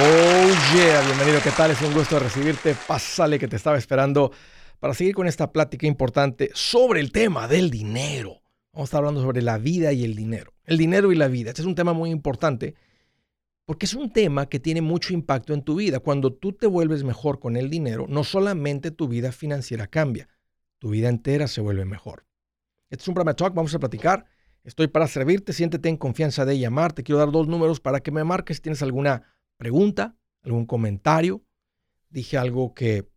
Oh yeah, bienvenido, ¿qué tal? Es un gusto recibirte. Pásale que te estaba esperando para seguir con esta plática importante sobre el tema del dinero. Vamos a estar hablando sobre la vida y el dinero. El dinero y la vida. Este es un tema muy importante porque es un tema que tiene mucho impacto en tu vida. Cuando tú te vuelves mejor con el dinero, no solamente tu vida financiera cambia, tu vida entera se vuelve mejor. Este es un programa Talk, vamos a platicar. Estoy para servirte, siéntete en confianza de llamar. Te quiero dar dos números para que me marques si tienes alguna pregunta, algún comentario, dije algo que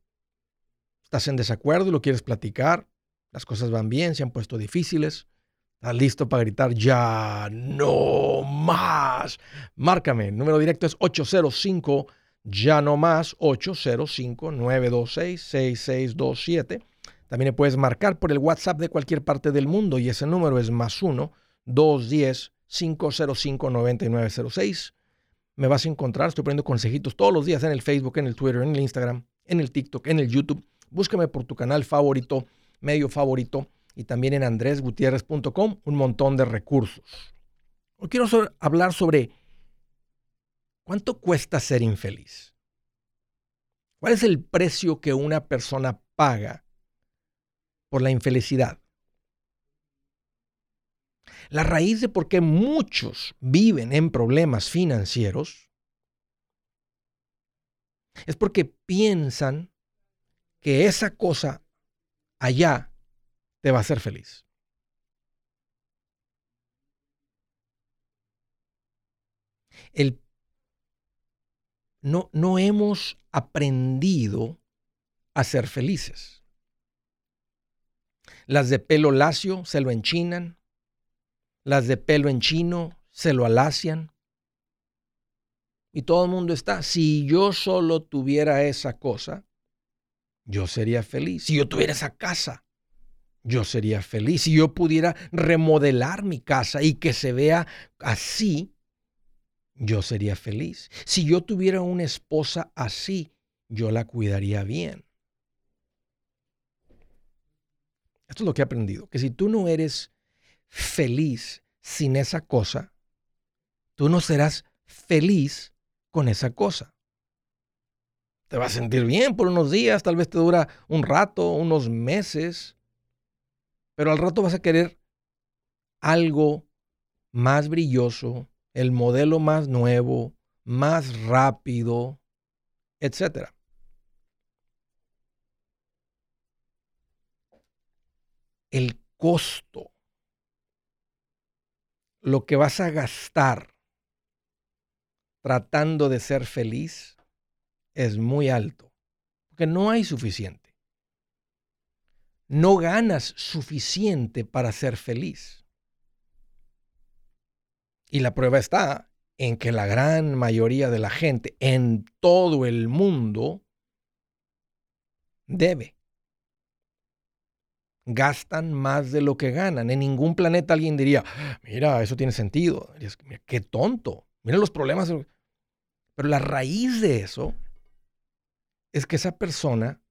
estás en desacuerdo y lo quieres platicar, las cosas van bien, se han puesto difíciles, estás listo para gritar ya no más. Márcame, el número directo es 805 ya no más 805 926 6627. También me puedes marcar por el WhatsApp de cualquier parte del mundo y ese número es más 1 210 505 9906 me vas a encontrar. Estoy poniendo consejitos todos los días en el Facebook, en el Twitter, en el Instagram, en el TikTok, en el YouTube. Búscame por tu canal favorito, medio favorito y también en andresgutierrez.com un montón de recursos. Hoy quiero hablar sobre cuánto cuesta ser infeliz. ¿Cuál es el precio que una persona paga por la infelicidad? La raíz de por qué muchos viven en problemas financieros es porque piensan que esa cosa allá te va a hacer feliz. El, no, no hemos aprendido a ser felices. Las de pelo lacio se lo enchinan, las de pelo en chino se lo alacian. Y todo el mundo está, si yo solo tuviera esa cosa, yo sería feliz. Si yo tuviera esa casa, yo sería feliz. Si yo pudiera remodelar mi casa y que se vea así, yo sería feliz. Si yo tuviera una esposa así, yo la cuidaría bien. Esto es lo que he aprendido, que si tú no eres feliz sin esa cosa, tú no serás feliz con esa cosa. Te vas a sentir bien por unos días, tal vez te dura un rato, unos meses, pero al rato vas a querer algo más brilloso, el modelo más nuevo, más rápido, etc. El costo lo que vas a gastar tratando de ser feliz es muy alto, porque no hay suficiente. No ganas suficiente para ser feliz. Y la prueba está en que la gran mayoría de la gente en todo el mundo debe gastan más de lo que ganan. En ningún planeta alguien diría, mira, eso tiene sentido. qué tonto. Mira los problemas. Pero la raíz de eso es que esa persona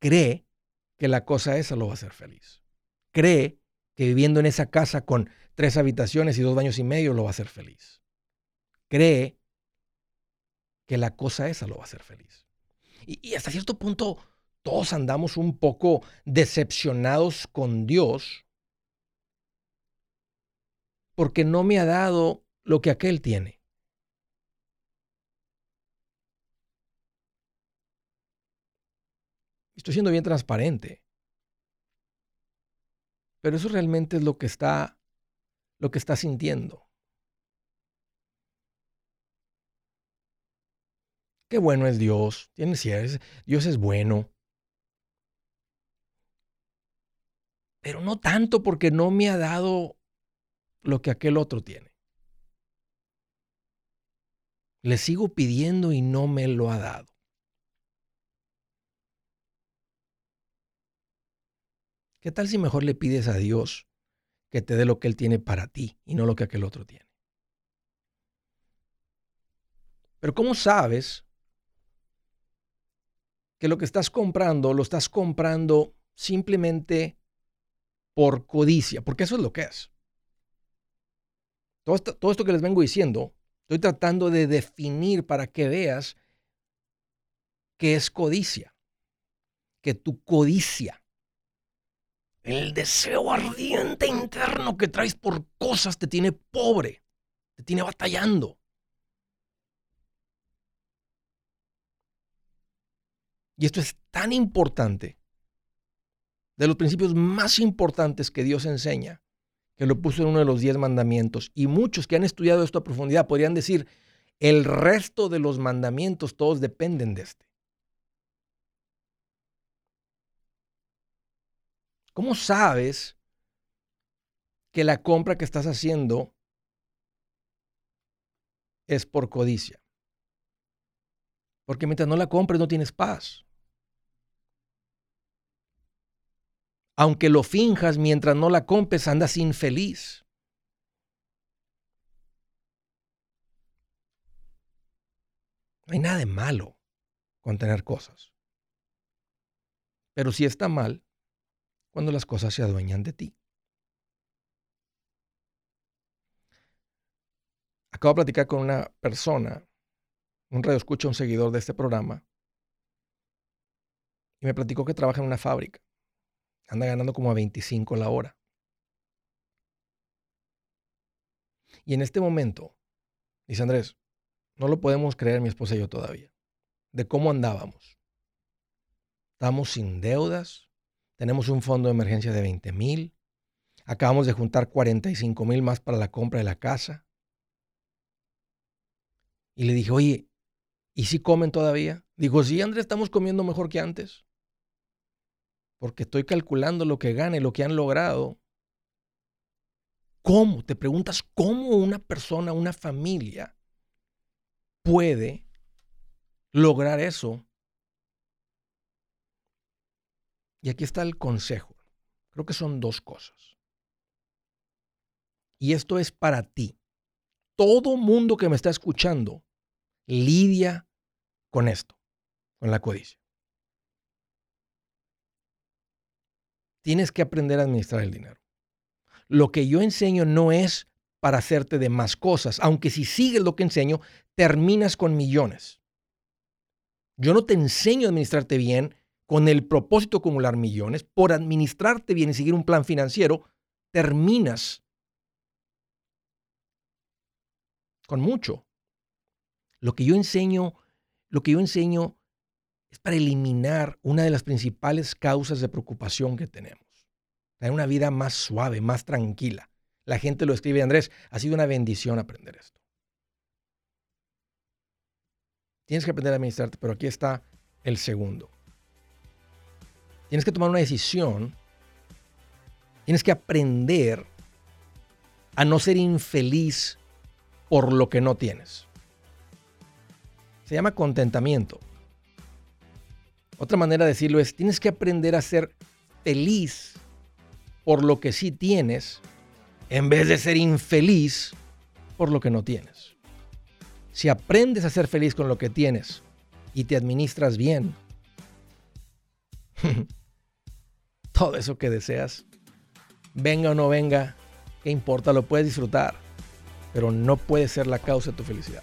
cree que la cosa esa lo va a hacer feliz. Cree que viviendo en esa casa con tres habitaciones y dos baños y medio lo va a hacer feliz. Cree que la cosa esa lo va a hacer feliz. Y, y hasta cierto punto todos andamos un poco decepcionados con Dios porque no me ha dado lo que aquel tiene. Estoy siendo bien transparente. Pero eso realmente es lo que está lo que está sintiendo. Qué bueno es Dios. Dios es bueno. Pero no tanto porque no me ha dado lo que aquel otro tiene. Le sigo pidiendo y no me lo ha dado. ¿Qué tal si mejor le pides a Dios que te dé lo que Él tiene para ti y no lo que aquel otro tiene? Pero ¿cómo sabes que lo que estás comprando lo estás comprando simplemente por codicia, porque eso es lo que es. Todo esto, todo esto que les vengo diciendo, Estoy tratando de definir para que veas qué es codicia. Que tu codicia, el deseo ardiente interno que traes por cosas te tiene pobre, te tiene batallando. Y esto es tan importante, de los principios más importantes que Dios enseña, que lo puso en uno de los diez mandamientos. Y muchos que han estudiado esto a profundidad podrían decir, el resto de los mandamientos todos dependen de este. ¿Cómo sabes que la compra que estás haciendo es por codicia? Porque mientras no la compres no tienes paz. Aunque lo finjas, mientras no la compres andas infeliz. No hay nada de malo con tener cosas. Pero sí está mal cuando las cosas se adueñan de ti. Acabo de platicar con una persona un radio escucha un seguidor de este programa y me platicó que trabaja en una fábrica. Anda ganando como a 25 la hora. Y en este momento, dice Andrés, no lo podemos creer mi esposa y yo todavía, de cómo andábamos. Estamos sin deudas, tenemos un fondo de emergencia de 20 mil, acabamos de juntar 45 mil más para la compra de la casa. Y le dije, oye, ¿Y si comen todavía? Digo, sí, Andrés, estamos comiendo mejor que antes. Porque estoy calculando lo que gane, lo que han logrado. ¿Cómo? Te preguntas cómo una persona, una familia puede lograr eso. Y aquí está el consejo. Creo que son dos cosas. Y esto es para ti. Todo mundo que me está escuchando lidia con esto, con la codicia. Tienes que aprender a administrar el dinero. Lo que yo enseño no es para hacerte de más cosas, aunque si sigues lo que enseño, terminas con millones. Yo no te enseño a administrarte bien con el propósito de acumular millones. Por administrarte bien y seguir un plan financiero, terminas con mucho. Lo que yo enseño, lo que yo enseño es para eliminar una de las principales causas de preocupación que tenemos. Tener una vida más suave, más tranquila. La gente lo escribe, Andrés, ha sido una bendición aprender esto. Tienes que aprender a administrarte, pero aquí está el segundo. Tienes que tomar una decisión. Tienes que aprender a no ser infeliz por lo que no tienes. Se llama contentamiento. Otra manera de decirlo es, tienes que aprender a ser feliz por lo que sí tienes, en vez de ser infeliz por lo que no tienes. Si aprendes a ser feliz con lo que tienes y te administras bien, todo eso que deseas, venga o no venga, ¿qué importa? Lo puedes disfrutar, pero no puede ser la causa de tu felicidad.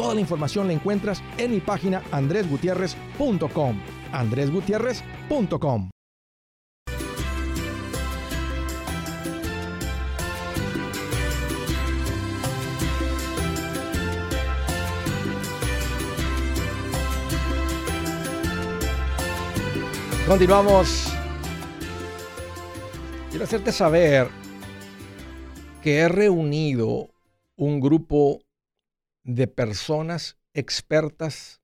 Toda la información la encuentras en mi página andresgutierrez.com. andresgutierrez.com. Continuamos. Quiero hacerte saber que he reunido un grupo de personas expertas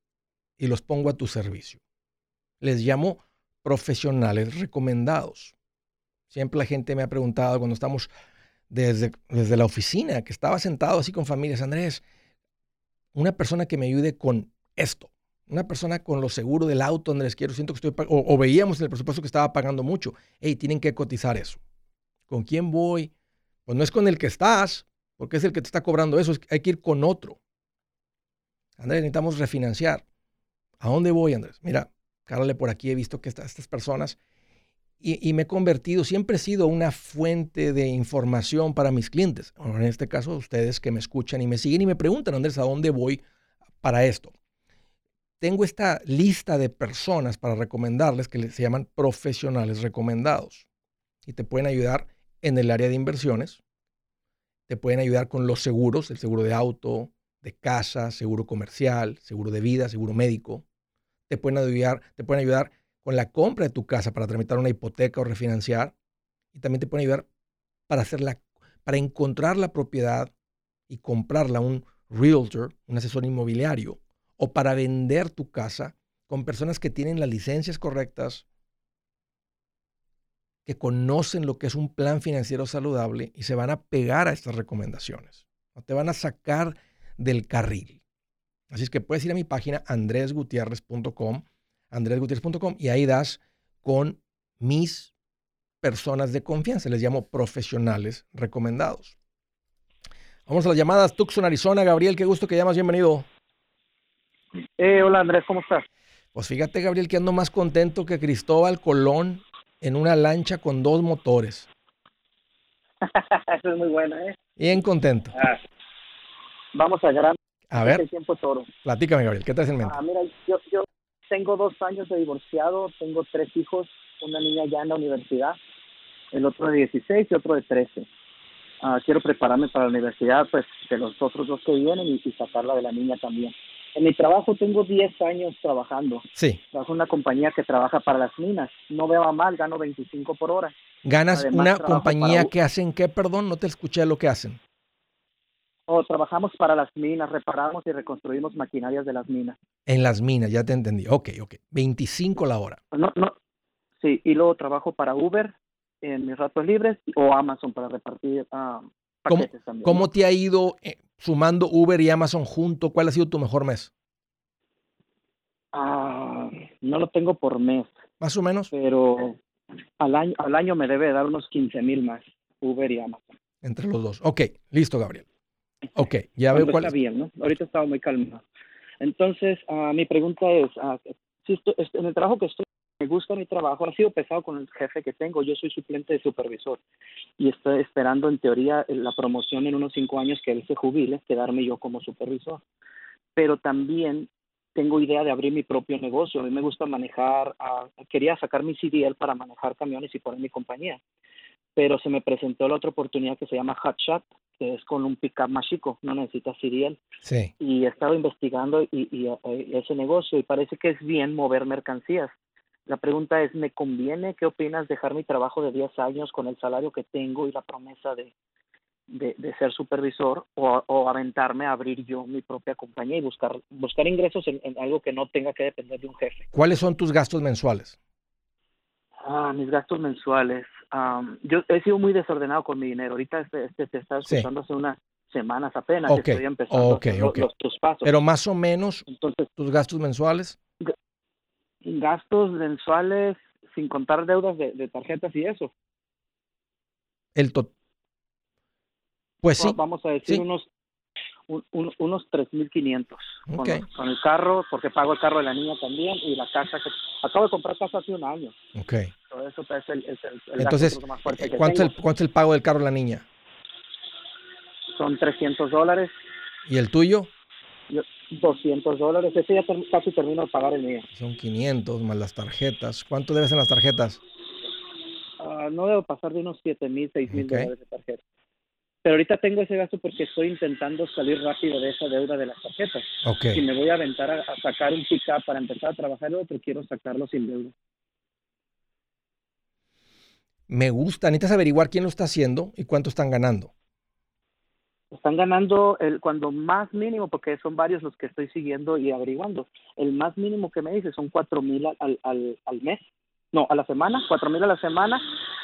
y los pongo a tu servicio. Les llamo profesionales recomendados. Siempre la gente me ha preguntado cuando estamos desde, desde la oficina, que estaba sentado así con familias, Andrés, una persona que me ayude con esto, una persona con lo seguro del auto, Andrés, quiero, siento que estoy, o, o veíamos en el presupuesto que estaba pagando mucho, hey, tienen que cotizar eso. ¿Con quién voy? Pues no es con el que estás, porque es el que te está cobrando eso, hay que ir con otro. Andrés, necesitamos refinanciar. ¿A dónde voy, Andrés? Mira, cárale por aquí, he visto que estas personas y, me he convertido, siempre he sido una fuente de información para mis clientes. en este caso, ustedes que me escuchan y me siguen y me preguntan, Andrés, ¿a dónde voy para esto? Tengo esta lista de personas para recomendarles que se llaman profesionales recomendados y te pueden ayudar en el área de inversiones, te pueden ayudar con los seguros, el seguro de auto, de casa, seguro comercial, seguro de vida, seguro médico. Te pueden ayudar, te pueden ayudar con la compra de tu casa para tramitar una hipoteca o refinanciar. Y también te pueden ayudar para, hacer para encontrar la propiedad y comprarla un realtor, un asesor inmobiliario, o para vender tu casa con personas que tienen las licencias correctas, que conocen lo que es un plan financiero saludable y se van a pegar a estas recomendaciones. No te van a sacar del carril. Así es que puedes ir a mi página andresgutierrez.com, andresgutierrez.com y ahí das con mis personas de confianza, les llamo profesionales recomendados. Vamos a las llamadas. Tucson, Arizona. Gabriel, qué gusto que llamas. Bienvenido. Eh, hola Andrés, ¿cómo estás? Pues fíjate, Gabriel, que ando más contento que Cristóbal Colón en una lancha con dos motores. Eso es muy bueno, ¿eh? Bien contento. Ah, vamos a gran. A ver. El tiempo toro. Platícame, Gabriel, ¿qué te en mente? Ah, mira, yo, yo tengo dos años de divorciado, tengo tres hijos, una niña ya en la universidad, el otro de 16 y otro de 13. Ah, quiero prepararme para la universidad, pues, de los otros dos que vienen y, sacarla de la niña también. En mi trabajo tengo 10 años trabajando. Sí. Trabajo en una compañía que trabaja para las minas. No veo mal, gano 25 por hora. ¿Ganas una compañía que hacen qué, perdón? No te escuché lo que hacen. O trabajamos para las minas, reparamos y reconstruimos maquinarias de las minas. En las minas, ya te entendí. Ok, ok. 25 la hora. No, no. Sí, y luego trabajo para Uber en mis ratos libres o Amazon para repartir uh, paquetes también. ¿Cómo te ha ido eh, sumando Uber y Amazon junto? ¿Cuál ha sido tu mejor mes? Ah, no lo tengo por mes. Más o menos. Pero al año, al año me debe dar unos 15 mil más Uber y Amazon. Entre los dos. Ok, listo, Gabriel. Ok, ya veo cuál está bien, ¿no? Ahorita estaba muy calmado. Entonces, uh, mi pregunta es, uh, si estoy, en el trabajo que estoy, me gusta mi trabajo, ha sido pesado con el jefe que tengo, yo soy suplente de supervisor y estoy esperando en teoría la promoción en unos cinco años que él se jubile, quedarme yo como supervisor. Pero también tengo idea de abrir mi propio negocio, a mí me gusta manejar, uh, quería sacar mi CDL para manejar camiones y poner mi compañía pero se me presentó la otra oportunidad que se llama Hot Shot, que es con un pickup más chico, no necesita CDL. Sí. Y he estado investigando y, y, ese negocio y parece que es bien mover mercancías. La pregunta es, ¿me conviene? ¿Qué opinas dejar mi trabajo de 10 años con el salario que tengo y la promesa de, de, ser supervisor o, aventarme a abrir yo mi propia compañía y buscar, buscar ingresos en, algo que no tenga que depender de un jefe? ¿Cuáles son tus gastos mensuales? Ah, mis gastos mensuales. Yo he sido muy desordenado con mi dinero. Ahorita este, este te está escuchando hace unas semanas apenas. Estoy empezando Los, pasos. Pero más o menos Entonces, tus gastos mensuales gastos mensuales sin contar deudas de, tarjetas y eso. El to Pues sí. Vamos a decir unos un, unos 3.500 con, con el carro, porque pago el carro de la niña también y la casa que acabo de comprar casa hace un año. Ok. Todo eso es el, es el, Entonces, más fuerte que ¿cuánto, Es el, ¿cuánto es el pago del carro de la niña? Son 300 dólares. ¿Y el tuyo? 200 dólares. Ese ya casi termino de pagar el mío. Son 500 más las tarjetas. ¿Cuánto debes en las tarjetas? Uh, no debo pasar de unos 7 mil, 6 mil dólares de tarjeta. Pero ahorita tengo ese gasto porque estoy intentando salir rápido de esa deuda de las tarjetas. Okay. Si me voy a aventar a, sacar un pick para empezar a trabajar el otro, quiero sacarlo sin deuda. Me gusta. Necesitas averiguar quién lo está haciendo y cuánto están ganando están ganando el cuando más mínimo, porque son varios los que estoy siguiendo y averiguando, el más mínimo que me dice son cuatro mil al, al, al mes, no, a la semana, cuatro mil a la semana,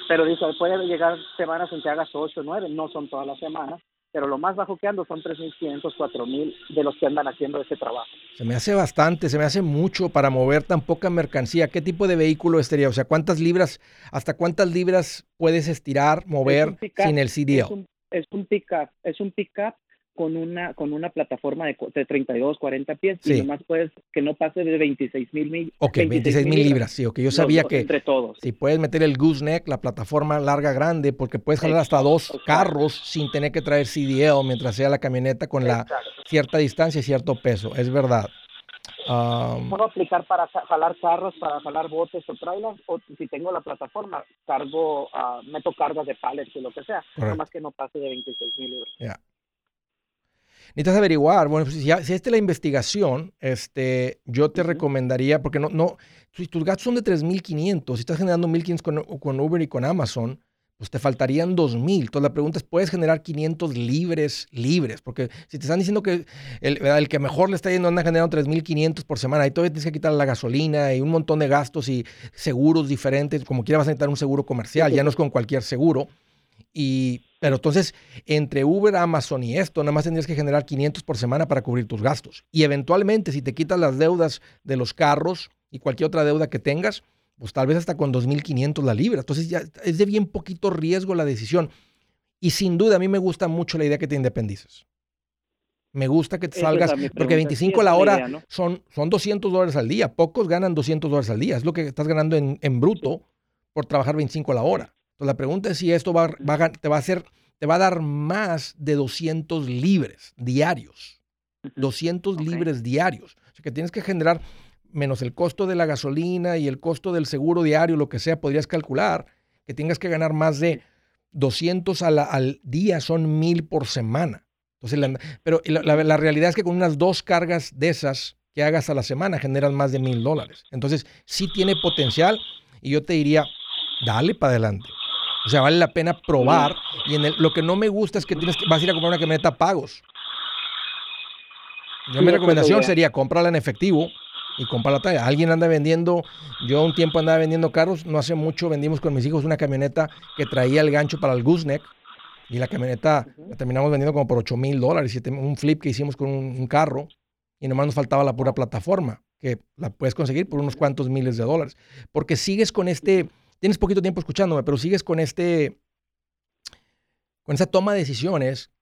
pero dice, puede llegar semanas en que hagas ocho o nueve, no son todas las semanas, pero lo más bajo que ando son tres mil quinientos, cuatro mil de los que andan haciendo ese trabajo. Se me hace bastante, se me hace mucho para mover tan poca mercancía. ¿Qué tipo de vehículo estaría? O sea, ¿cuántas libras, hasta cuántas libras puedes estirar, mover sin el CDL? es un pickup, es un pickup con una con una plataforma de, de 32, 40 pies y nomás puedes que no pase de 26 mil mil. Ok, 26 mil libras, sí, ok. Yo sabía que entre todos. si puedes meter el gooseneck, la plataforma larga grande, porque puedes jalar hasta dos carros sin tener que traer CDL mientras sea la camioneta con la cierta distancia y cierto peso, es verdad. Puedo aplicar para jalar carros, para jalar botes o trailers, o si tengo la plataforma, cargo, uh, meto cargas de pallets y lo que sea, más que no pase de 26 mil euros. Ya. Necesitas averiguar, bueno, pues, si, si esta es la investigación, este, yo te recomendaría, porque no, no, si tus gastos son de 3.500, si estás generando 1.500 con, con Uber y con Amazon, pues te faltarían 2.000. Entonces la pregunta es, ¿puedes generar 500 libres, libres? Porque si te están diciendo que el, el que mejor le está yendo anda generando 3.500 por semana, y todavía tienes que quitar la gasolina y un montón de gastos y seguros diferentes, como quiera vas a necesitar un seguro comercial, ya no es con cualquier seguro. Y, pero entonces, entre Uber, Amazon y esto, nada más tendrías que generar 500 por semana para cubrir tus gastos. Y eventualmente, si te quitas las deudas de los carros y cualquier otra deuda que tengas, pues tal vez hasta con 2.500 la libra. Entonces ya es de bien poquito riesgo la decisión. Y sin duda a mí me gusta mucho la idea que te independices. Me gusta que te salgas, porque 25 la hora son, son 200 dólares al día. Pocos ganan 200 dólares al día. Es lo que estás ganando en, en bruto por trabajar 25 la hora. Entonces la pregunta es si esto va, te va a hacer, te va a dar más de 200 libres diarios. 200 libres diarios. O sea que tienes que generar menos el costo de la gasolina y el costo del seguro diario, lo que sea, podrías calcular que tengas que ganar más de 200 al día, son mil por semana. Entonces, pero la, realidad es que con unas dos cargas de esas que hagas a la semana generas más de mil dólares. Entonces, sí tiene potencial y yo te diría, dale para adelante. O sea, vale la pena probar. Y en lo que no me gusta es que tienes que, vas a ir a comprar una camioneta a pagos. mi recomendación sería comprarla en efectivo y compra la talla. Alguien anda vendiendo, yo un tiempo andaba vendiendo carros, no hace mucho vendimos con mis hijos una camioneta que traía el gancho para el gooseneck y la camioneta la terminamos vendiendo como por 8 mil dólares, un flip que hicimos con un, carro y nomás nos faltaba la pura plataforma, que la puedes conseguir por unos cuantos miles de dólares. Porque sigues con este, tienes poquito tiempo escuchándome, pero sigues con este, con esa toma de decisiones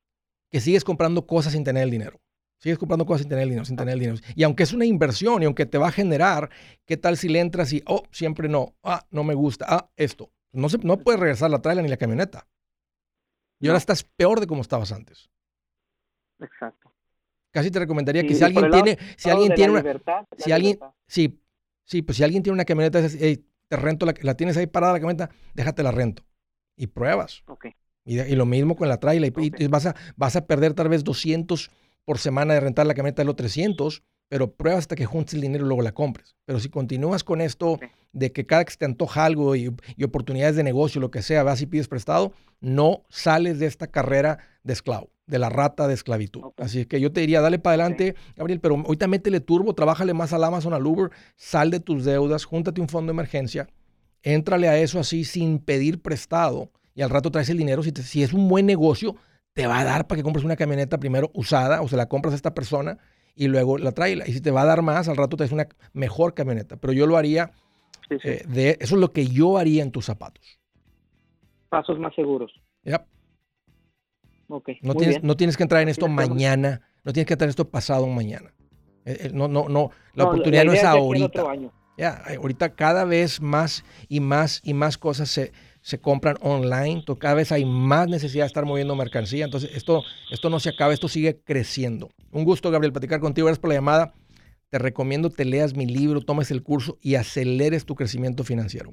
que sigues comprando cosas sin tener el dinero. Sigues comprando cosas sin tener dinero, sin tener dinero. Y aunque es una inversión y aunque te va a generar, ¿qué tal si le entras y, oh, siempre no, ah, no me gusta, ah, esto? No, se, no puedes regresar la trailer ni la camioneta. Y ahora estás peor de como estabas antes. Exacto. Casi te recomendaría que si alguien tiene, si alguien tiene una, si alguien, sí, sí, pues si alguien tiene una camioneta, te rento la, la tienes ahí parada la camioneta, déjate la rento y pruebas. Okay. Y, y, lo mismo con la trailer y, vas a vas a perder tal vez 200 por semana de rentar la camioneta de los 300, pero prueba hasta que juntes el dinero y luego la compres. Pero si continúas con esto de que cada que se te antoja algo y, oportunidades de negocio, lo que sea, vas y pides prestado, no sales de esta carrera de esclavo, de la rata de esclavitud. Así que yo te diría, dale para adelante, Gabriel, pero ahorita métele turbo, trabájale más al Amazon, al Uber, sal de tus deudas, júntate un fondo de emergencia, éntrale a eso así sin pedir prestado y al rato traes el dinero. Si, si es un buen negocio, te va a dar para que compres una camioneta primero usada o se la compras a esta persona y luego la trae. Y si te va a dar más, al rato te es una mejor camioneta. Pero yo lo haría, eh, de, eso es lo que yo haría en tus zapatos. Pasos más seguros. Ya. no, tienes, no tienes que entrar en esto mañana, no tienes que entrar en esto pasado mañana. Eh, eh, no, no, no, la oportunidad no es ahorita. Ya, ahorita cada vez más y más y más cosas se, se compran online, cada vez hay más necesidad de estar moviendo mercancía, entonces esto, esto no se acaba, esto sigue creciendo. Un gusto, Gabriel, platicar contigo, gracias por la llamada. Te recomiendo te leas mi libro, tomes el curso y aceleres tu crecimiento financiero.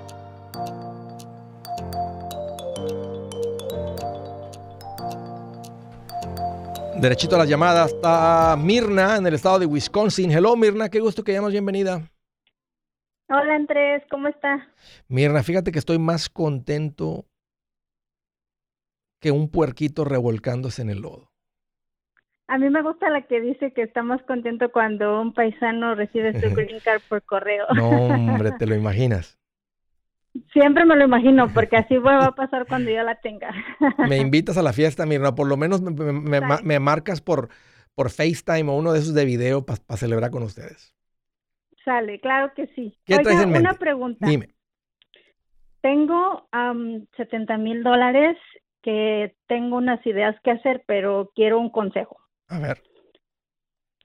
Derechito a las llamadas está Mirna en el estado de Wisconsin. Hello Mirna, qué gusto que llamas, bienvenida. Hola Andrés, ¿cómo está? Mirna, fíjate que estoy más contento que un puerquito revolcándose en el lodo. A mí me gusta la que dice que está más contento cuando un paisano recibe su green card por correo. No, hombre, te lo imaginas. Siempre me lo imagino, porque así va a pasar cuando yo la tenga. me invitas a la fiesta, Mirna, por lo menos me, marcas por, por FaceTime o uno de esos de video para celebrar con ustedes. Sale, claro que sí. ¿Qué traes en mente? Una pregunta. Dime. Tengo um, 70 mil dólares que tengo unas ideas que hacer, pero quiero un consejo. A ver.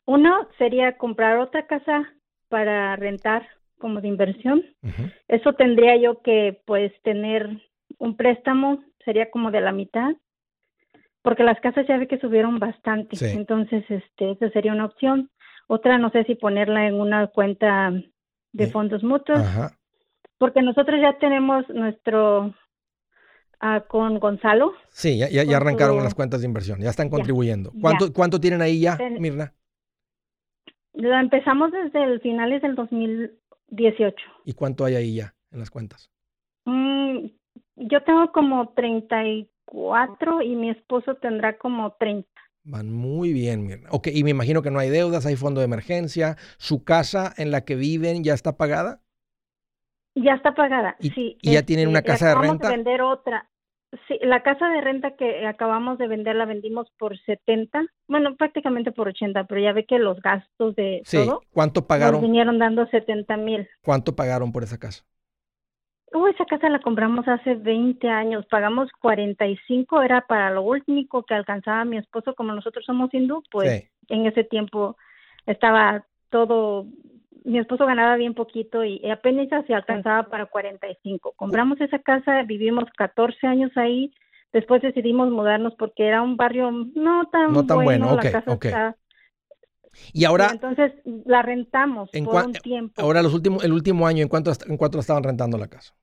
Uno sería comprar otra casa para rentar como de inversión. Eso tendría yo que pues tener un préstamo, sería como de la mitad, porque las casas ya ve que subieron bastante, entonces este, esa sería una opción. Otra, no sé si ponerla en una cuenta de fondos mutuos, porque nosotros ya tenemos nuestro ah, con Gonzalo. Sí, ya, ya, arrancaron las cuentas de inversión, ya están contribuyendo. ¿Cuánto, ¿Cuánto tienen ahí ya, Mirna? La empezamos desde el finales del 2000, 18. ¿Y cuánto hay ahí ya en las cuentas? Mm, yo tengo como 34 y mi esposo tendrá como 30. Van muy bien, Mirna. Ok, y me imagino que no hay deudas, hay fondo de emergencia. ¿Su casa en la que viven ya está pagada? Ya está pagada, ¿Y, sí. ¿Y ya tienen una este, casa de renta? Vamos a vender otra. Sí, la casa de renta que acabamos de vender la vendimos por 70, bueno, prácticamente por 80, pero ya ve que los gastos de sí. todo. ¿Cuánto pagaron? Nos vinieron dando 70 mil. ¿Cuánto pagaron por esa casa? Uh, esa casa la compramos hace 20 años, pagamos 45, era para lo único que alcanzaba mi esposo, como nosotros somos hindú, pues en ese tiempo estaba todo mi esposo ganaba bien poquito y apenas se alcanzaba para 45. Compramos esa casa, vivimos 14 años ahí, después decidimos mudarnos porque era un barrio no tan, no tan bueno, la casa y ahora entonces la rentamos por un tiempo. Ahora los últimos el último año en cuánto en cuánto estaban rentando la casa?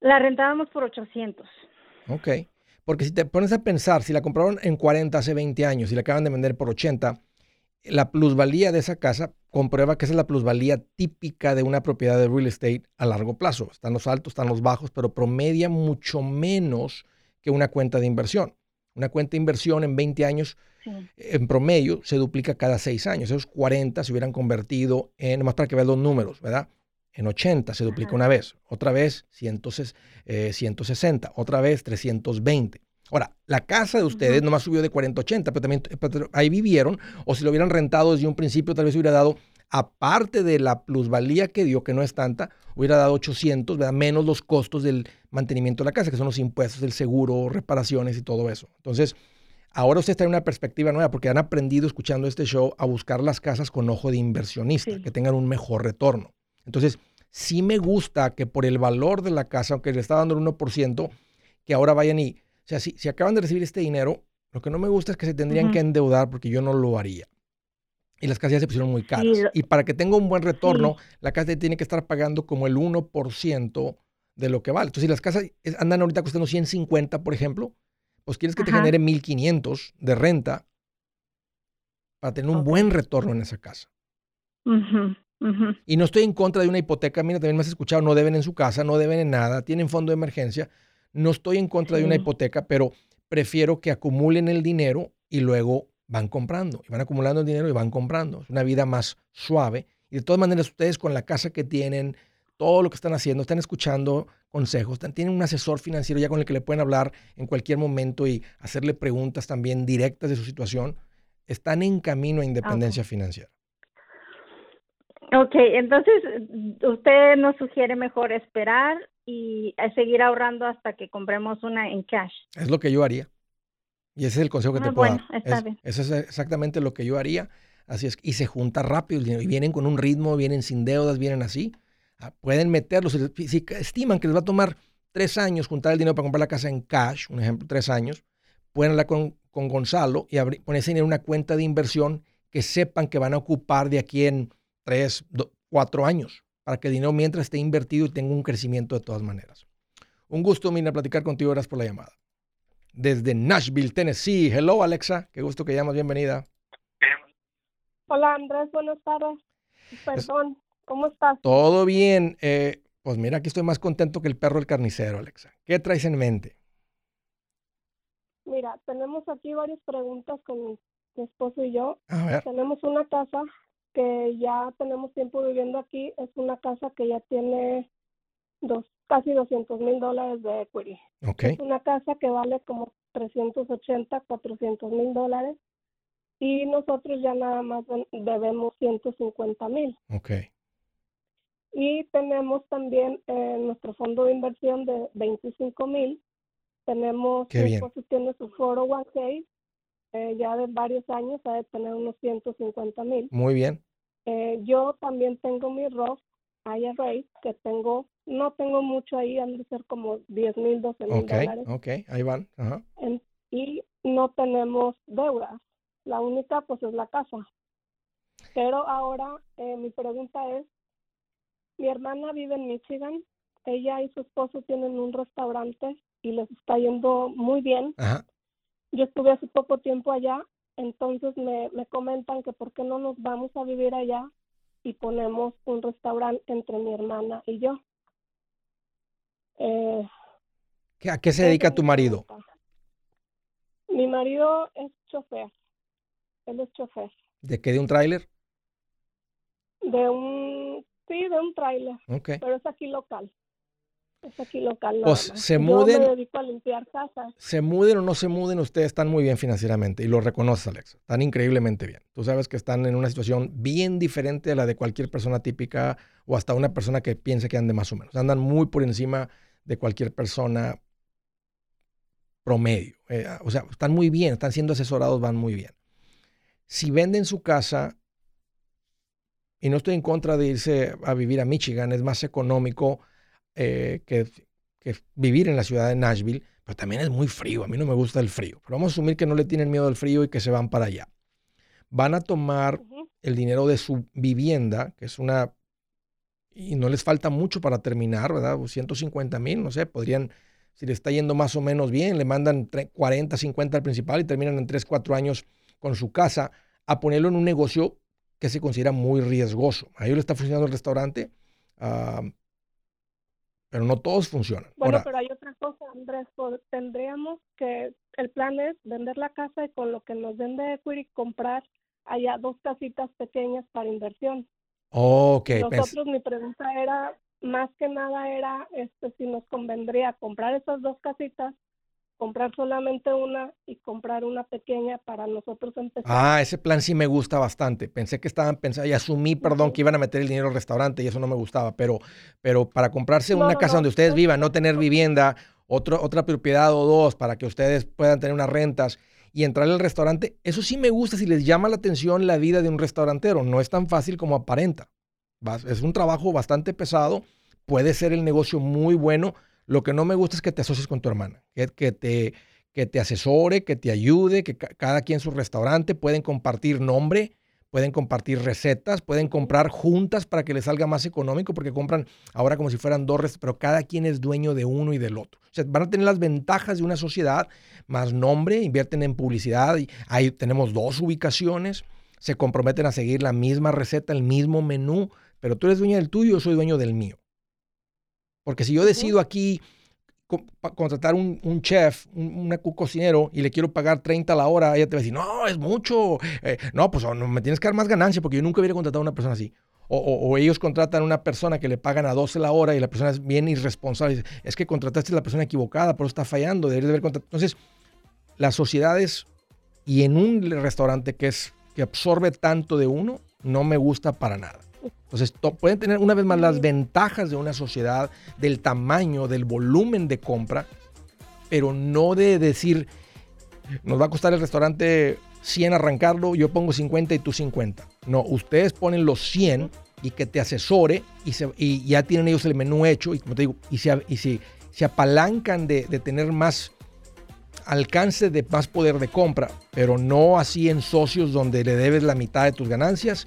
La rentábamos por 800. Ok. Porque si te pones a pensar, si la compraron en 40 hace 20 años y la acaban de vender por 80, la plusvalía de esa casa comprueba que esa es la plusvalía típica de una propiedad de real estate a largo plazo. Están los altos, están los bajos, pero promedia mucho menos que una cuenta de inversión. Una cuenta de inversión en 20 años, en promedio, se duplica cada 6 años. Esos 40 se hubieran convertido en, más para que vean los números, ¿verdad? En 80 se duplica una vez, otra vez 160, eh, otra vez 320. Ahora, la casa de ustedes nomás subió de 40 a 80, pero también ahí vivieron, o si lo hubieran rentado desde un principio, tal vez hubiera dado, aparte de la plusvalía que dio, que no es tanta, hubiera dado 800, ¿verdad? menos los costos del mantenimiento de la casa, que son los impuestos, el seguro, reparaciones y todo eso. Entonces, ahora usted está en una perspectiva nueva porque han aprendido escuchando este show a buscar las casas con ojo de inversionista, que tengan un mejor retorno. Entonces, sí me gusta que por el valor de la casa, aunque le está dando el 1%, que ahora vayan y sea, si, acaban de recibir este dinero, lo que no me gusta es que se tendrían que endeudar porque yo no lo haría. Y las casas ya se pusieron muy caras. Y para que tenga un buen retorno, la casa tiene que estar pagando como el 1% de lo que vale. Entonces, si las casas andan ahorita costando 150, por ejemplo, pues quieres que te genere 1500 de renta para tener un buen retorno en esa casa. Y no estoy en contra de una hipoteca. Mira, también me has escuchado, no deben en su casa, no deben en nada, tienen fondo de emergencia. No estoy en contra de una hipoteca, pero prefiero que acumulen el dinero y luego van comprando. Y van acumulando el dinero y van comprando. Es una vida más suave. Y de todas maneras, ustedes con la casa que tienen, todo lo que están haciendo, están escuchando consejos, tienen un asesor financiero ya con el que le pueden hablar en cualquier momento y hacerle preguntas también directas de su situación. Están en camino a independencia financiera. Ok, entonces usted nos sugiere mejor esperar y seguir ahorrando hasta que compremos una en cash. Es lo que yo haría. Y ese es el consejo que te ah, puedo dar. Eso es exactamente lo que yo haría. Así es. Y se junta rápido el dinero. Y vienen con un ritmo, vienen sin deudas, vienen así. Ah, pueden meterlos. Si, estiman que les va a tomar tres años juntar el dinero para comprar la casa en cash, un ejemplo, tres años, pueden hablar con, con Gonzalo y poner ese dinero en una cuenta de inversión que sepan que van a ocupar de aquí en tres, cuatro años para que el dinero mientras esté invertido y tenga un crecimiento de todas maneras. Un gusto, Mina, platicar contigo. Gracias por la llamada. Desde Nashville, Tennessee. Hello, Alexa. Qué gusto que llamas. Bienvenida. Hola, Andrés. Buenas tardes. Perdón. ¿Cómo estás? Todo bien. Eh, pues mira, aquí estoy más contento que el perro del carnicero, Alexa. ¿Qué traes en mente? Mira, tenemos aquí varias preguntas con mi esposo y yo. Tenemos una casa que ya tenemos tiempo viviendo aquí, es una casa que ya tiene dos, casi 200 mil dólares de equity. Es una casa que vale como 380, 400 mil dólares y nosotros ya nada más debemos 150 mil. Okay. Y tenemos también eh, nuestro fondo de inversión de 25 mil. Tenemos, Qué bien. tiene su 401k eh, ya de varios años, ha de tener unos 150 mil. Muy bien. Eh, yo también tengo mi Roth IRA, que tengo, no tengo mucho ahí, han de ser como 10 mil, 12 mil dólares. Ok, ahí van. y no tenemos deudas. La única, pues, es la casa. Pero ahora, eh, mi pregunta es, mi hermana vive en Michigan, ella y su esposo tienen un restaurante y les está yendo muy bien. Yo estuve hace poco tiempo allá entonces me, me comentan que por qué no nos vamos a vivir allá y ponemos un restaurante entre mi hermana y yo. Eh, ¿A qué se dedica tu marido? Mi marido es chofer. Él es chofer. ¿De qué? ¿De un tráiler? De un, sí, de un tráiler. Okay. Pero es aquí local. Es aquí local. Pues se muden. me dedico a limpiar casas. Se muden o no se muden, ustedes están muy bien financieramente y lo reconoces, Alex. Están increíblemente bien. Tú sabes que están en una situación bien diferente a la de cualquier persona típica o hasta una persona que piense que ande más o menos. Andan muy por encima de cualquier persona promedio. Eh, o sea, están muy bien, están siendo asesorados, van muy bien. Si venden su casa, y no estoy en contra de irse a vivir a Michigan, es más económico eh, que, vivir en la ciudad de Nashville, pero también es muy frío. A mí no me gusta el frío. Pero vamos a asumir que no le tienen miedo al frío y que se van para allá. Van a tomar el dinero de su vivienda, que es una... Y no les falta mucho para terminar, ¿verdad? 150 mil, no sé, podrían, si le está yendo más o menos bien, le mandan 40, 50 al principal y terminan en 3, 4 años con su casa, a ponerlo en un negocio que se considera muy riesgoso. A ellos le está funcionando el restaurante, pero no todos funcionan. Bueno, pero hay otra cosa, Andrés, tendríamos que, el plan es vender la casa y con lo que nos den de equity comprar allá dos casitas pequeñas para inversión. Ok. Nosotros, mi pregunta era, más que nada era, este, si nos convendría comprar esas dos casitas comprar solamente una y comprar una pequeña para nosotros empezar. Ah, ese plan sí me gusta bastante. Pensé que estaban pensando y asumí, perdón, que iban a meter el dinero al restaurante y eso no me gustaba, pero, pero para comprarse una casa donde ustedes vivan, no tener vivienda, otro, otra propiedad o dos para que ustedes puedan tener unas rentas y entrar al restaurante, eso sí me gusta si les llama la atención la vida de un restaurantero. No es tan fácil como aparenta. Es un trabajo bastante pesado, puede ser el negocio muy bueno lo que no me gusta es que te asocies con tu hermana, que, te, que te asesore, que te ayude, que cada quien su restaurante pueden compartir nombre, pueden compartir recetas, pueden comprar juntas para que les salga más económico, porque compran ahora como si fueran dos, pero cada quien es dueño de uno y del otro. O sea, van a tener las ventajas de una sociedad, más nombre, invierten en publicidad, y ahí tenemos dos ubicaciones, se comprometen a seguir la misma receta, el mismo menú, pero tú eres dueño del tuyo, yo soy dueño del mío. Porque si yo decido aquí contratar un, chef, un, cocinero y le quiero pagar 30 a la hora, ella te va a decir, no, es mucho. Eh, no, pues no, me tienes que dar más ganancia porque yo nunca hubiera contratado a una persona así. O, ellos contratan a una persona que le pagan a 12 la hora y la persona es bien irresponsable. Es que contrataste a la persona equivocada, pero está fallando, deberías de haber contratado. Entonces, las sociedades y en un restaurante que, es, que absorbe tanto de uno, no me gusta para nada. Entonces, pueden tener una vez más las ventajas de una sociedad, del tamaño, del volumen de compra, pero no de decir, nos va a costar el restaurante 100 arrancarlo, yo pongo 50 y tú 50. No, ustedes ponen los 100 y que te asesore y, se, y ya tienen ellos el menú hecho y como te digo, y, se, y si se apalancan de, de tener más alcance de más poder de compra, pero no así en socios donde le debes la mitad de tus ganancias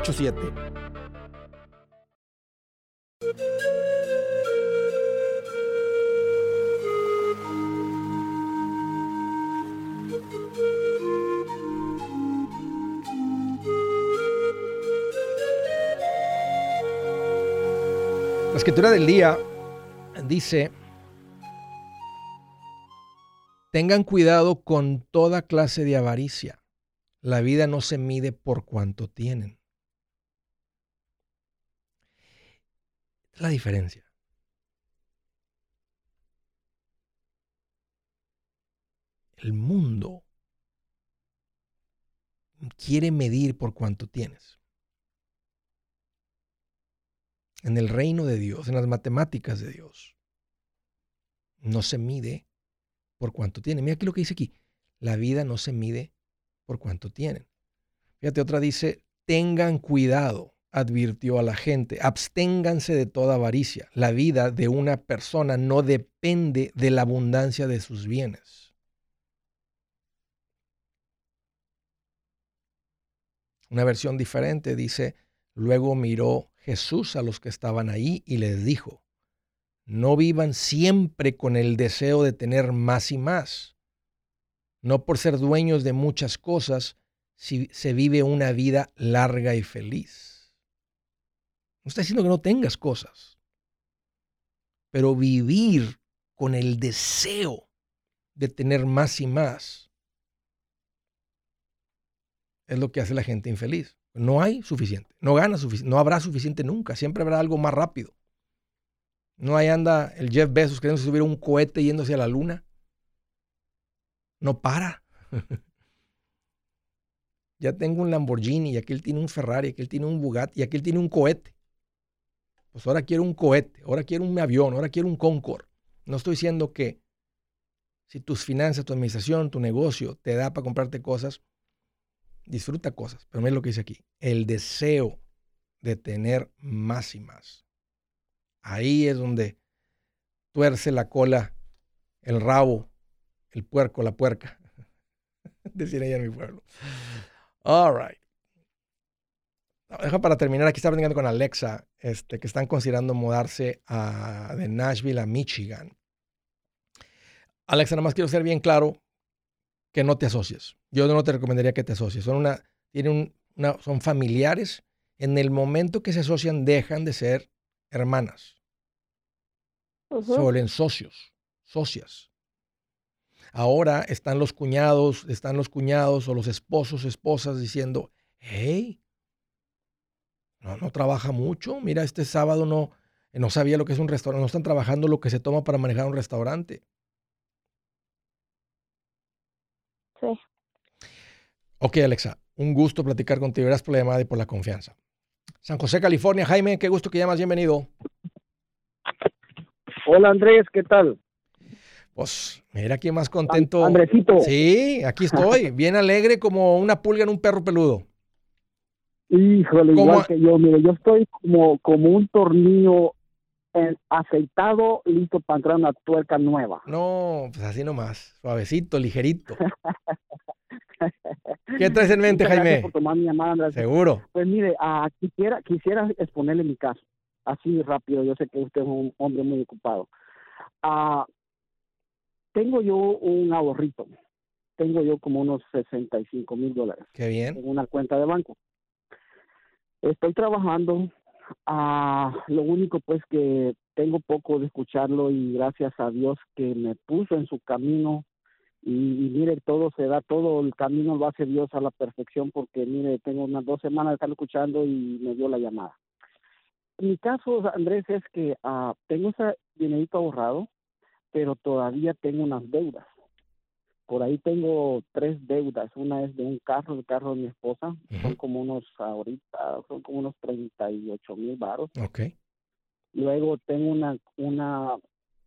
844-748-8887. La escritura del día dice Tengan cuidado con toda clase de avaricia. La vida no se mide por cuanto tienen. Es la diferencia. El mundo quiere medir por cuánto tienes. En el reino de Dios, en las matemáticas de Dios, no se mide por cuánto tienen. Mira aquí lo que dice aquí. La vida no se mide por cuánto tienen. Fíjate, otra dice, tengan cuidado, advirtió a la gente, absténganse de toda avaricia. La vida de una persona no depende de la abundancia de sus bienes. Una versión diferente dice, luego miró Jesús a los que estaban ahí y les dijo, no vivan siempre con el deseo de tener más y más. No por ser dueños de muchas cosas si se vive una vida larga y feliz. No está diciendo que no tengas cosas, pero vivir con el deseo de tener más y más es lo que hace la gente infeliz. No hay suficiente, no gana suficiente, no habrá suficiente nunca, siempre habrá algo más rápido. No ahí anda el Jeff Bezos queriendo subir un cohete yéndose a la luna. No para. ya tengo un Lamborghini y aquel tiene un Ferrari, aquel tiene un Bugatti y aquel tiene un cohete. Pues ahora quiero un cohete, ahora quiero un avión, ahora quiero un Concorde. No estoy diciendo que si tus finanzas, tu administración, tu negocio te da para comprarte cosas, disfruta cosas. Pero mira lo que dice aquí. El deseo de tener más y más. Ahí es donde tuerce la cola, el rabo, el puerco, la puerca. Decir ella en mi pueblo. All right. Deja para terminar, aquí está platicando con Alexa, este, que están considerando mudarse a, de Nashville a Michigan. Alexa, nada más quiero ser bien claro que no te asocies. Yo no te recomendaría que te asocies. Son, una, tienen una, son familiares. En el momento que se asocian, dejan de ser hermanas. Se vuelven socios, socias. Ahora están los cuñados, están los cuñados o los esposos, esposas diciendo, hey, no, no trabaja mucho. Mira, este sábado no, no sabía lo que es un restaurante. No están trabajando lo que se toma para manejar un restaurante. Sí. Ok, Alexa, un gusto platicar contigo. Gracias por la llamada y por la confianza. San José, California. Jaime, qué gusto que llamas. Bienvenido. Hola, Andrés, ¿qué tal? Pues, mira quién más contento. Andresito. Sí, aquí estoy, bien alegre como una pulga en un perro peludo. Híjole, igual que yo, mire, yo estoy como, como un tornillo aceitado, listo para entrar una tuerca nueva. No, pues así nomás, suavecito, ligerito. ¿Qué traes en mente, Jaime? Por tomar mi llamada, Seguro. Pues mire, ah, quisiera, quisiera exponerle mi caso, así rápido, yo sé que usted es un hombre muy ocupado. Ah, tengo yo un ahorrito, tengo yo como unos 65 mil dólares. Qué bien. En una cuenta de banco. Estoy trabajando, ah, lo único pues que tengo poco de escucharlo y gracias a Dios que me puso en su camino y, mire, todo se da, todo el camino lo hace Dios a la perfección porque mire, tengo unas dos semanas de estar escuchando y me dio la llamada. Mi caso, Andrés, es que ah, tengo ese dinerito ahorrado, pero todavía tengo unas deudas por ahí tengo tres deudas. Una es de un carro, el carro de mi esposa. Son como unos, ahorita, son como unos 38 mil baros. Ok. Luego tengo una, una,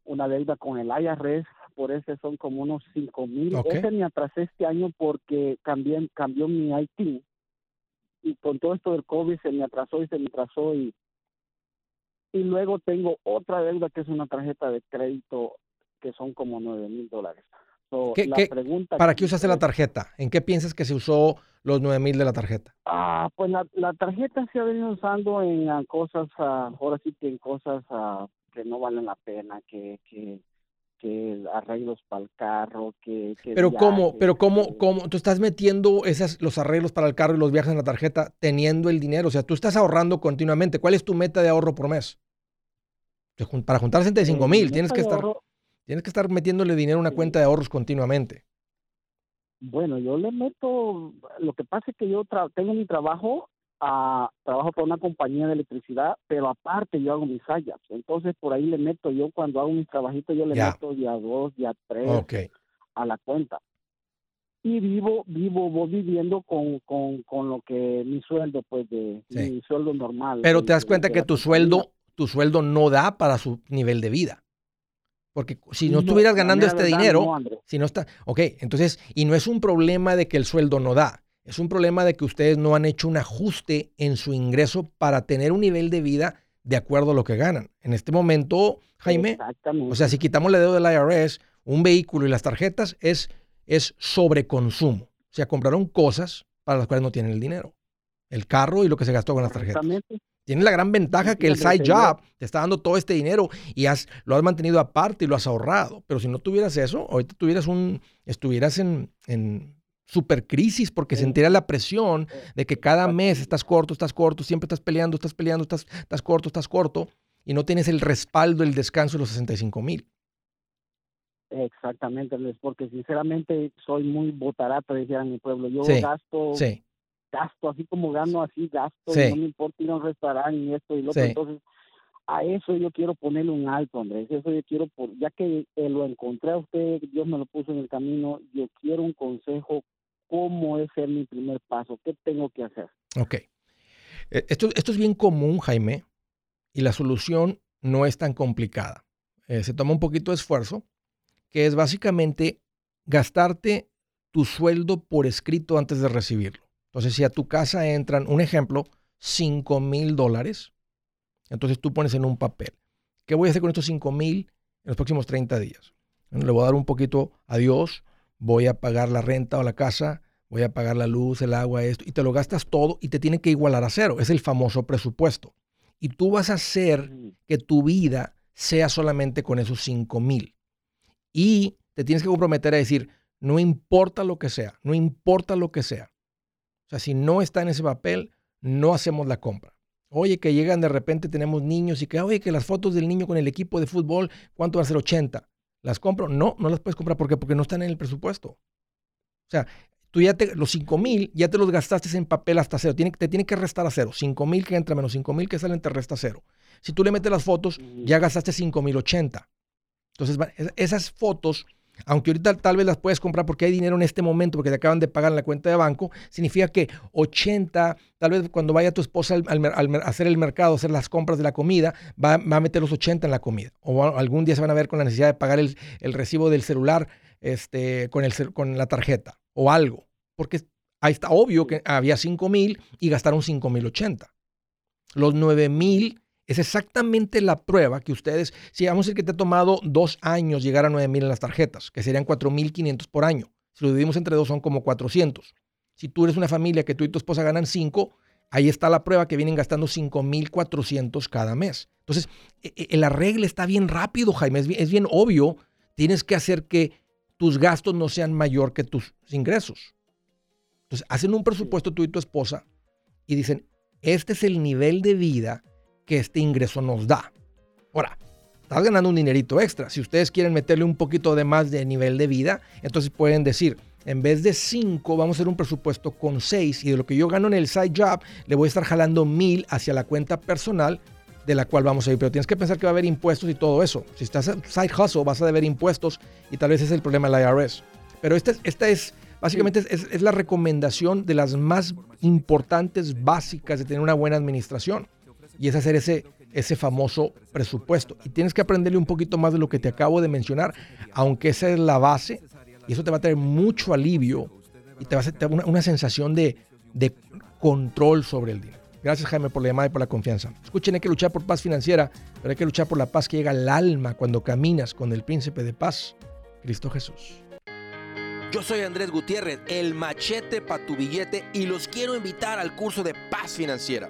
una deuda con el IRS, por ese son como unos 5 mil. Ese me atrasé este año porque cambié, cambió mi IT. Y con todo esto del COVID se me atrasó y se me atrasó. Y, y luego tengo otra deuda que es una tarjeta de crédito que son como 9 mil dólares. ¿Para qué usaste la tarjeta? ¿En qué piensas que se usó los 9 mil de la tarjeta? Ah, pues la, tarjeta se ha venido usando en ah, cosas, uh, ahora sí que en cosas ah, que no valen la pena, que, que, que arreglos para el carro, que... pero cómo, pero cómo, cómo, tú estás metiendo esas, los arreglos para el carro y los viajes en la tarjeta teniendo el dinero, o sea, tú estás ahorrando continuamente. ¿Cuál es tu meta de ahorro por mes? Para juntar 65 eh, mil, tienes que estar... Tienes que estar metiéndole dinero a una cuenta de ahorros continuamente. Bueno, yo le meto, lo que pasa es que yo tengo mi trabajo, uh, trabajo para una compañía de electricidad, pero aparte yo hago mis hallas. Entonces por ahí le meto, yo cuando hago mis trabajitos, yo le meto ya dos, ya tres a la cuenta. Y vivo, vivo, voy viviendo con, con, con lo que mi sueldo, pues de mi sueldo normal. Pero te das cuenta que tu sueldo, tu sueldo no da para su nivel de vida. Porque si no, estuvieras ganando este dinero, si no está, ok, entonces, y no es un problema de que el sueldo no da, es un problema de que ustedes no han hecho un ajuste en su ingreso para tener un nivel de vida de acuerdo a lo que ganan. En este momento, Jaime, o sea, si quitamos la deuda del IRS, un vehículo y las tarjetas es, es sobreconsumo. O sea, compraron cosas para las cuales no tienen el dinero. El carro y lo que se gastó con las tarjetas. Tienes la gran ventaja que el side job te está dando todo este dinero y has, lo has mantenido aparte y lo has ahorrado. Pero si no tuvieras eso, ahorita tuvieras un, estuvieras en, en super crisis porque sentirías la presión de que cada mes estás corto, estás corto, siempre estás peleando, estás peleando, estás, estás corto, estás corto y no tienes el respaldo, el descanso de los 65 mil. Exactamente, porque sinceramente soy muy botarata, decía en mi pueblo. Yo gasto sí gasto, así como gano, así gasto, y no me importa ir a un restaurante y esto y lo otro. Entonces, a eso yo quiero ponerle un alto, Andrés. Eso yo quiero, por, ya que eh, lo encontré a usted, Dios me lo puso en el camino, yo quiero un consejo. ¿Cómo es ser mi primer paso? ¿Qué tengo que hacer? Ok. Eh, esto, esto es bien común, Jaime, y la solución no es tan complicada. Eh, se toma un poquito de esfuerzo, que es básicamente gastarte tu sueldo por escrito antes de recibirlo. Entonces, si a tu casa entran, un ejemplo, 5 mil dólares, entonces tú pones en un papel, ¿qué voy a hacer con estos 5 mil en los próximos 30 días? le voy a dar un poquito a Dios, voy a pagar la renta o la casa, voy a pagar la luz, el agua, esto, y te lo gastas todo y te tiene que igualar a cero. Es el famoso presupuesto. Y tú vas a hacer que tu vida sea solamente con esos 5 mil. Y te tienes que comprometer a decir, no importa lo que sea, no importa lo que sea. O sea, si no está en ese papel, no hacemos la compra. Oye, que llegan de repente, tenemos niños y que, oye, que las fotos del niño con el equipo de fútbol, ¿cuánto va a ser 80? ¿Las compro? No, no las puedes comprar. ¿Por qué? Porque no están en el presupuesto. O sea, tú ya te, los 5 mil ya te los gastaste en papel hasta cero. Tiene, te tiene que restar a cero. 5 mil que entra menos 5 mil que salen te resta cero. Si tú le metes las fotos, ya gastaste 5 mil 80. Entonces, esas fotos aunque ahorita tal vez las puedes comprar porque hay dinero en este momento, porque te acaban de pagar en la cuenta de banco, significa que 80, tal vez cuando vaya tu esposa al, hacer el mercado, hacer las compras de la comida, va, a meter los 80 en la comida. O algún día se van a ver con la necesidad de pagar el, recibo del celular este, con, el, con la tarjeta o algo. Porque ahí está obvio que había 5 mil y gastaron 5 mil 80. Los 9 mil es exactamente la prueba que ustedes, si vamos a decir que te ha tomado dos años llegar a 9 mil en las tarjetas, que serían 4.500 por año. Si lo dividimos entre dos son como 400. Si tú eres una familia que tú y tu esposa ganan 5, ahí está la prueba que vienen gastando 5.400 cada mes. Entonces, e, e, la regla está bien rápido, Jaime, es bien, es bien obvio. Tienes que hacer que tus gastos no sean mayor que tus ingresos. Entonces, hacen un presupuesto tú y tu esposa y dicen, este es el nivel de vida que este ingreso nos da. Ahora, estás ganando un dinerito extra. Si ustedes quieren meterle un poquito de más de nivel de vida, entonces pueden decir, en vez de 5, vamos a hacer un presupuesto con 6 y de lo que yo gano en el side job, le voy a estar jalando 1000 hacia la cuenta personal de la cual vamos a ir. Pero tienes que pensar que va a haber impuestos y todo eso. Si estás en side hustle, vas a deber impuestos y tal vez es el problema del IRS. Pero esta, es, básicamente, es la recomendación de las más importantes, básicas de tener una buena administración y es hacer ese, ese famoso presupuesto. Y tienes que aprenderle un poquito más de lo que te acabo de mencionar, aunque esa es la base, y eso te va a traer mucho alivio y te va a hacer una, una sensación de, de control sobre el dinero. Gracias Jaime por la llamada y por la confianza. Escuchen, hay que luchar por paz financiera, pero hay que luchar por la paz que llega al alma cuando caminas con el príncipe de paz, Cristo Jesús. Yo soy Andrés Gutiérrez, el machete para tu billete, y los quiero invitar al curso de paz financiera.